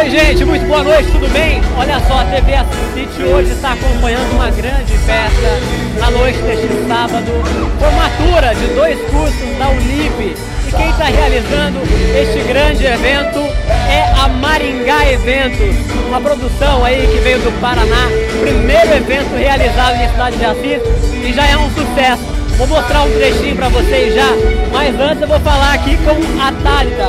Oi, gente, muito boa noite, tudo bem? Olha só, a TV City hoje está acompanhando uma grande festa na noite deste sábado. Formatura de dois cursos da Unip. E quem está realizando este grande evento é a Maringá Eventos, uma produção aí que veio do Paraná. Primeiro evento realizado na cidade de Assis e já é um sucesso. Vou mostrar um trechinho para vocês já, mas antes eu vou falar aqui com a Thalita.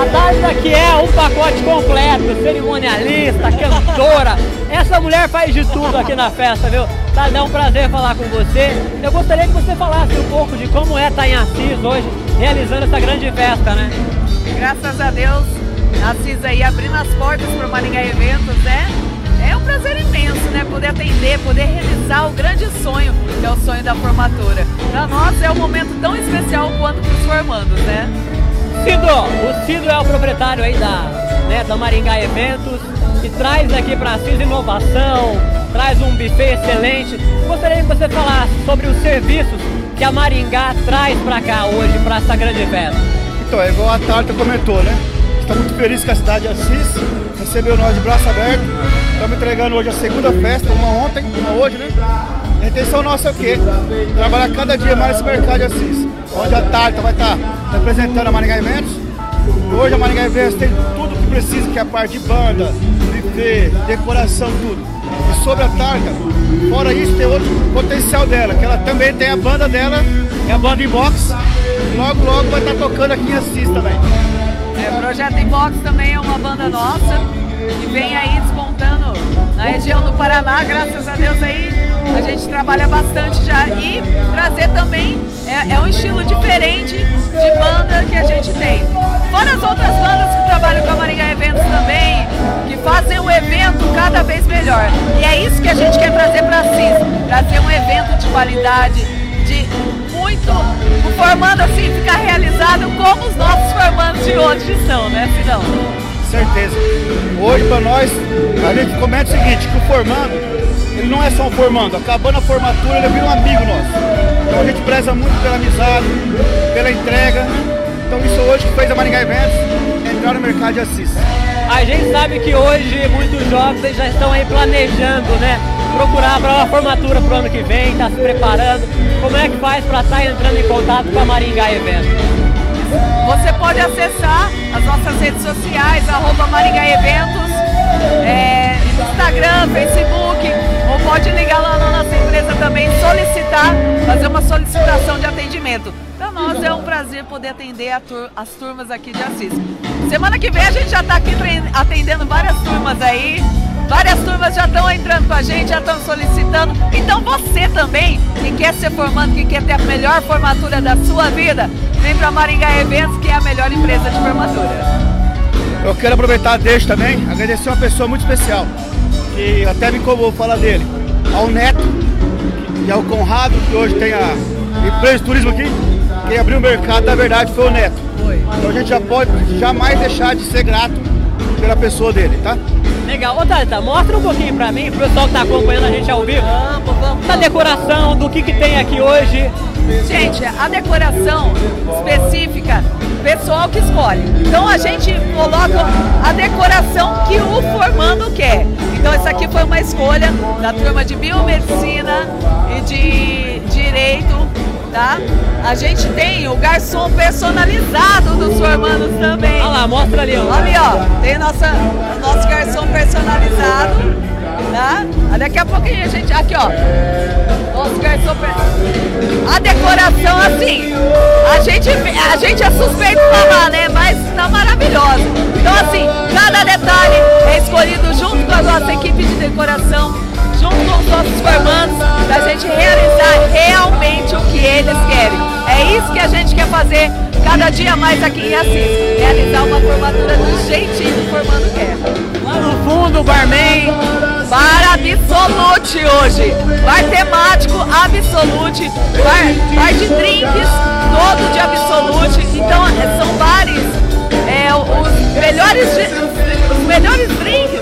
A Thalita que é um pacote completo, cerimonialista, cantora. Essa mulher faz de tudo aqui na festa, viu? Thalita, é um prazer falar com você. Eu gostaria que você falasse um pouco de como é estar em Assis hoje, realizando essa grande festa, né? Graças a Deus, Assis aí abrindo as portas para o Maringá Eventos, né? É um prazer imenso, né? Poder atender, poder realizar o grande sonho, que é o sonho da formatura. Para nós é um momento tão especial quanto para os formandos, né? Cido, o Cido é o proprietário aí da, né, da Maringá Eventos e traz aqui para CIS inovação, traz um buffet excelente. Gostaria que você falasse sobre os serviços que a Maringá traz para cá hoje, para essa grande festa. Então, é igual a Tarta comentou, né? Estamos muito felizes que a cidade de Assis recebeu nós de braço aberto. Estamos entregando hoje a segunda festa, uma ontem, uma hoje, né? A intenção nossa é o quê? Trabalhar cada dia mais esse mercado de Assis. Onde a Tarta vai estar representando a Maringá Eventos. Hoje a Maringá Eventos tem tudo que precisa, que é a parte de banda, buffet, decoração, tudo. E sobre a Tarta, fora isso, tem outro potencial dela, que ela também tem a banda dela, é a banda Inbox. Logo, logo vai estar tocando aqui em Assis também. É, Projeto Inbox também é uma banda nossa, que vem aí despontando na região do Paraná, graças a Deus aí a gente trabalha bastante já e trazer também é, é, um estilo diferente de banda que a gente tem. Fora as outras bandas que trabalham com a Maringá Eventos também, que fazem o evento cada vez melhor. E é isso que a gente quer trazer para CIS, trazer um evento de qualidade, de muito, o formando assim ficar realizado como os nossos formandos de hoje estão, né, Sidão? Certeza. Hoje para nós, a gente comenta o seguinte, que o formando, ele não é só um formando, acabando a formatura, ele vira um amigo nosso. Então a gente preza muito pela amizade, pela entrega. Então isso hoje que fez a Maringá Eventos entrar no mercado de Assis. A gente sabe que hoje muitos jovens já estão aí planejando, né? Procurar para uma formatura pro ano que vem, tá se preparando. Como é que faz para estar tá entrando em contato com a Maringá Eventos? Você pode acessar as nossas redes sociais, arroba Maringá Eventos, é, Instagram, Facebook, ou pode ligar lá na nossa empresa também, solicitar, fazer uma solicitação de atendimento. Para nós é um prazer poder atender tur as turmas aqui de Assis. Semana que vem a gente já está aqui atendendo várias turmas aí, Várias turmas já estão entrando com a gente, já estão solicitando. Então você também, que quer ser formando, que quer ter a melhor formatura da sua vida, vem para Maringá Eventos, que é a melhor empresa de formatura. Eu quero aproveitar desde também, agradecer uma pessoa muito especial, que até me incomodou falar dele, ao Neto, e ao Conrado, que hoje tem a empresa de turismo aqui, quem abriu o mercado, na verdade, foi o Neto. Então a gente já pode jamais deixar de ser grato pela pessoa dele, tá? Legal. Ô Thalita, mostra um pouquinho pra mim, pro pessoal que tá acompanhando a gente ao vivo. Vamos, vamos. Da decoração, do que que tem aqui hoje. Gente, a decoração específica, pessoal que escolhe. Então a gente coloca a decoração que o formando quer. Então essa aqui foi uma escolha da turma de biomedicina e de direito tá? A gente tem o garçom personalizado dos formandos também. Olha lá, mostra ali, ó. Ali, ó, tem nossa, o nosso garçom personalizado, tá? Daqui a pouquinho a gente, aqui, ó, nosso garçom A decoração, assim, a gente, a gente é suspeito falar, né? Mas tá maravilhosa. Então, assim, cada detalhe é escolhido junto com a nossa equipe de decoração junto com os nossos formandos, da gente realizar realmente que eles querem. É isso que a gente quer fazer cada dia mais aqui em Assis. Realizar uma formatura do jeitinho que o formando quer. Lá no fundo, o barman. Para Absolute hoje. Bar temático Absolute. Bar, bar de drinks, todo de Absolute. Então, são bares, é, os melhores, os melhores drinks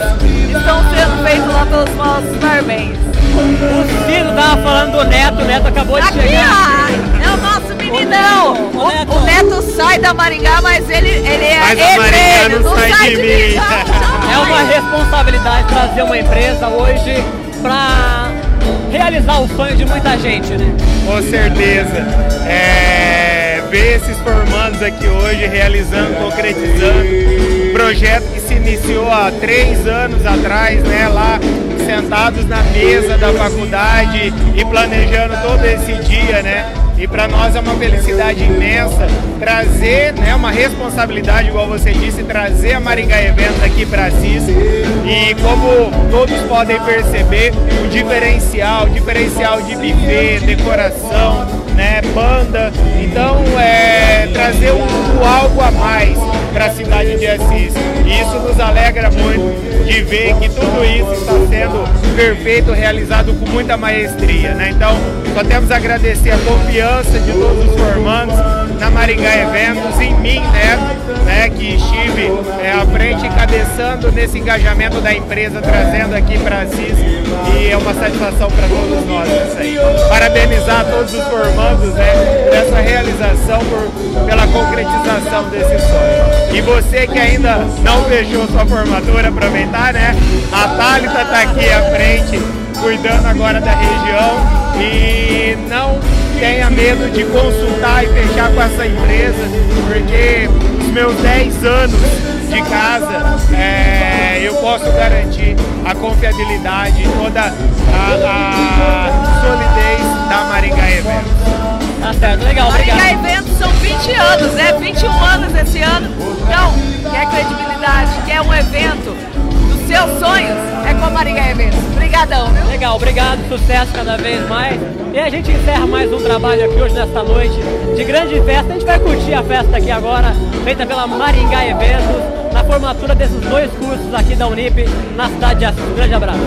estão sendo feitos lá pelos nossos barmans. O Ciro tava falando do Neto, o Neto acabou de Aqui, chegar. Ó, é o nosso meninão. O, o, Neto. o, Neto. sai da Maringá, mas ele, ele é mas eterno, não, sai, sai de, de mim. É o uma responsabilidade trazer uma empresa hoje para realizar o sonho de muita gente, né? Com certeza. É, ver esses formandos aqui hoje realizando, concretizando, projeto que se iniciou há três anos atrás, né, lá sentados na mesa da faculdade e planejando todo esse dia, né? E para nós é uma felicidade imensa trazer, né, uma responsabilidade, igual você disse, trazer a Maringá Eventos aqui para Assis. E como todos podem perceber, o diferencial, diferencial de buffet, decoração, né, banda. Então, é trazer um, algo a mais para a cidade de Assis. E isso nos alegra muito de ver que tudo isso está sendo perfeito, realizado com muita maestria. Né? Então, só temos a agradecer a confiança de todos os formandos na Maringá Eventos, em mim, né que estive é, à frente, encabeçando nesse engajamento da empresa, trazendo aqui para Assis, e é uma satisfação para todos nós isso aí. Parabenizar todos os formandos né, dessa realização, por, pela concretização desse sonho. E você que ainda não fechou sua formatura, aproveitar, né? A Thalita está aqui à frente, cuidando agora da região e não tenha medo de consultar e fechar com essa empresa, porque meus 10 anos de casa, é, eu posso garantir a confiabilidade, toda a, a solidez da Maringá Eventos. Tá certo, legal, obrigado. Maringá Eventos são 20 anos, né? 21 anos esse ano. Então, quer credibilidade, quer um evento dos seus sonhos, é com a Maringá Eventos. Obrigadão? Legal, obrigado, sucesso cada vez mais. E a gente encerra mais um trabalho aqui hoje nesta noite de grande festa. A gente vai curtir a festa aqui agora, feita pela Maringá Eventos, na formatura desses dois cursos aqui da Unip, na cidade de Assis. Um grande abraço.